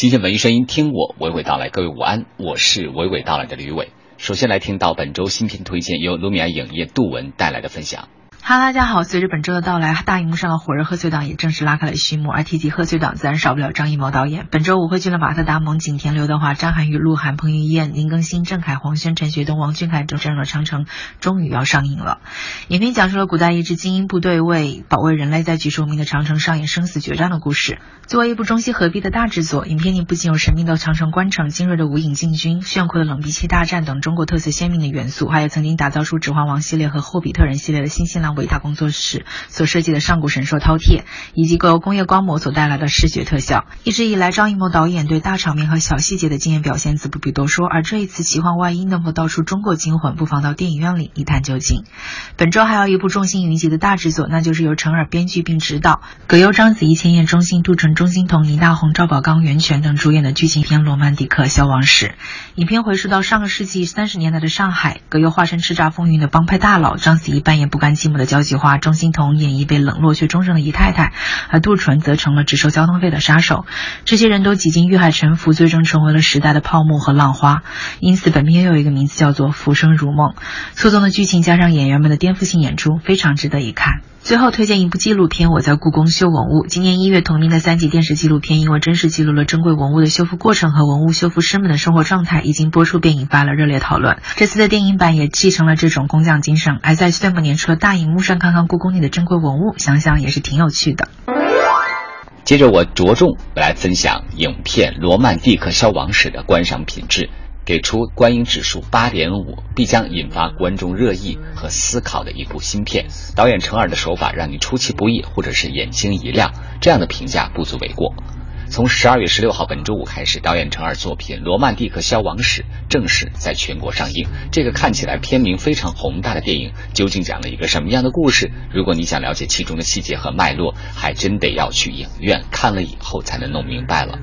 新鲜文艺声音，听我娓娓道来。各位午安，我是娓娓道来的吕伟。首先来听到本周新品推荐，由卢米埃影业杜文带来的分享。哈喽，大家好！随着本周的到来，大荧幕上的火热贺岁档也正式拉开了序幕。而提及贺岁档，自然少不了张艺谋导演。本周五汇聚了马特·达蒙、景甜、刘德华、张涵予、鹿晗、彭于晏、林更新、郑恺、黄轩、陈学冬、王俊凯等阵容的《长城》终于要上映了。影片讲述了古代一支精英部队为保卫人类在举世闻名的长城上演生死决战的故事。作为一部中西合璧的大制作，影片里不仅有神秘的长城关城、精锐的无影进军、炫酷的冷兵器大战等中国特色鲜明的元素，还有曾经打造出《指环王》系列和《霍比特人》系列的新西兰兰维塔工作室。所设计的上古神兽饕餮，以及各由工业光魔所带来的视觉特效，一直以来张艺谋导演对大场面和小细节的惊艳表现自不必多说。而这一次奇幻外衣能否道出中国惊魂，不妨到电影院里一探究竟。本周还有一部众星云集的大制作，那就是由陈耳编剧并执导，葛优、章子怡、千叶、钟欣、杜淳、钟欣桐、倪大红、赵宝刚、袁泉等主演的剧情片《罗曼蒂克消亡史》。影片回溯到上个世纪三十年代的上海，葛优化身叱咤风云的帮派大佬，章子怡扮演不甘寂寞的交际花，钟。欣桐演绎被冷落却忠诚的姨太太，而杜淳则成了只收交通费的杀手。这些人都几经遇害沉浮，最终成为了时代的泡沫和浪花。因此，本片又有一个名字叫做《浮生如梦》。错综的剧情加上演员们的颠覆性演出，非常值得一看。最后推荐一部纪录片《我在故宫修文物》。今年一月，同名的三集电视纪录片，因为真实记录了珍贵文物的修复过程和文物修复师们的生活状态，一经播出便引发了热烈讨论。这次的电影版也继承了这种工匠精神，而在岁末年初的大荧幕幕上看看故宫内的珍贵文物，想想也是挺有趣的。接着，我着重来分享影片《罗曼蒂克消亡史》的观赏品质。给出观影指数八点五，必将引发观众热议和思考的一部新片。导演陈耳的手法让你出其不意，或者是眼睛一亮，这样的评价不足为过。从十二月十六号本周五开始，导演陈二作品《罗曼蒂克消亡史》正式在全国上映。这个看起来片名非常宏大的电影，究竟讲了一个什么样的故事？如果你想了解其中的细节和脉络，还真得要去影院看了以后才能弄明白了。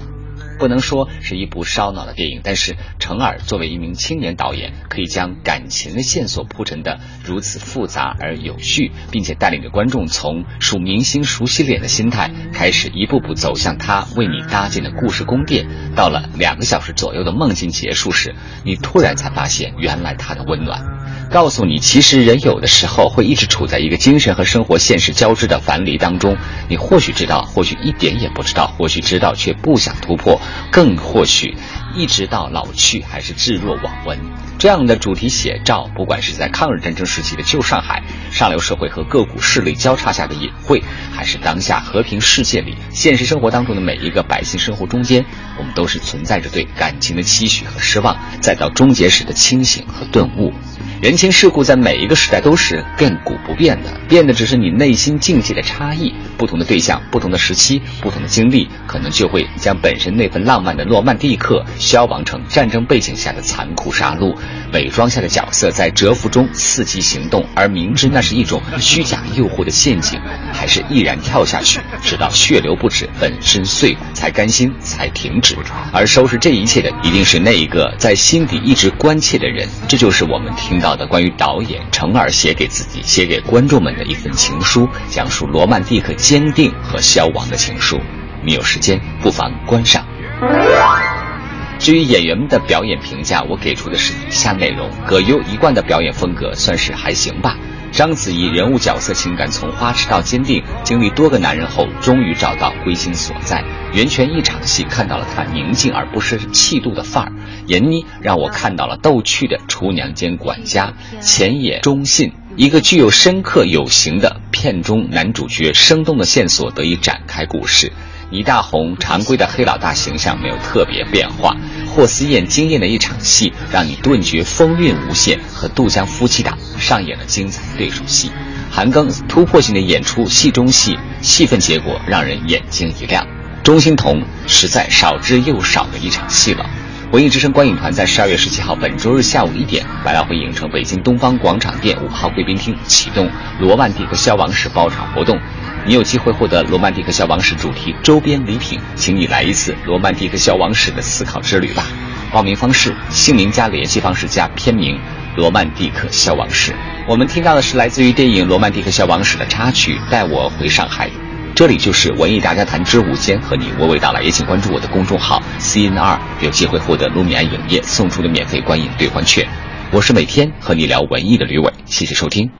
不能说是一部烧脑的电影，但是程耳作为一名青年导演，可以将感情的线索铺陈的如此复杂而有序，并且带领着观众从数明星熟悉脸的心态开始，一步步走向他为你搭建的故事宫殿。到了两个小时左右的梦境结束时，你突然才发现，原来他的温暖，告诉你，其实人有的时候会一直处在一个精神和生活现实交织的樊篱当中。你或许知道，或许一点也不知道，或许知道却不想突破。更或许，一直到老去还是置若罔闻。这样的主题写照，不管是在抗日战争时期的旧上海，上流社会和各股势力交叉下的隐晦，还是当下和平世界里现实生活当中的每一个百姓生活中间，我们都是存在着对感情的期许和失望，再到终结时的清醒和顿悟。人情世故在每一个时代都是亘古不变的，变的只是你内心境界的差异。不同的对象、不同的时期、不同的经历，可能就会将本身那份浪漫的诺曼底克消亡成战争背景下的残酷杀戮。伪装下的角色在蛰伏中伺机行动，而明知那是一种虚假诱惑的陷阱，还是毅然跳下去，直到血流不止、粉身碎骨才甘心、才停止。而收拾这一切的，一定是那一个在心底一直关切的人。这就是我们听到的关于导演程耳写给自己、写给观众们的一份情书，讲述罗曼蒂克坚定和消亡的情书。你有时间不妨观赏。至于演员们的表演评价，我给出的是以下内容：葛优一贯的表演风格算是还行吧。章子怡人物角色情感从花痴到坚定，经历多个男人后，终于找到归心所在。袁泉一场戏看到了她宁静而不失气度的范儿，闫妮让我看到了逗趣的厨娘兼管家，浅野忠信一个具有深刻有型的片中男主角，生动的线索得以展开故事。倪大红常规的黑老大形象没有特别变化，霍思燕惊艳的一场戏让你顿觉风韵无限，和杜江夫妻档上演了精彩对手戏。韩庚突破性的演出戏中戏，戏份结果让人眼睛一亮。钟欣桐实在少之又少的一场戏了。文艺之声观影团在十二月十七号本周日下午一点，百老汇影城北京东方广场店五号贵宾厅启动《罗曼蒂克消亡史》包场活动。你有机会获得《罗曼蒂克消亡史》主题周边礼品，请你来一次《罗曼蒂克消亡史》的思考之旅吧。报名方式：姓名加联系方式加片名《罗曼蒂克消亡史》。我们听到的是来自于电影《罗曼蒂克消亡史》的插曲《带我回上海》。这里就是文艺大家谈之午间，和你娓娓道来。也请关注我的公众号 CNR，有机会获得卢米埃影业送出的免费观影兑换券。我是每天和你聊文艺的吕伟，谢谢收听。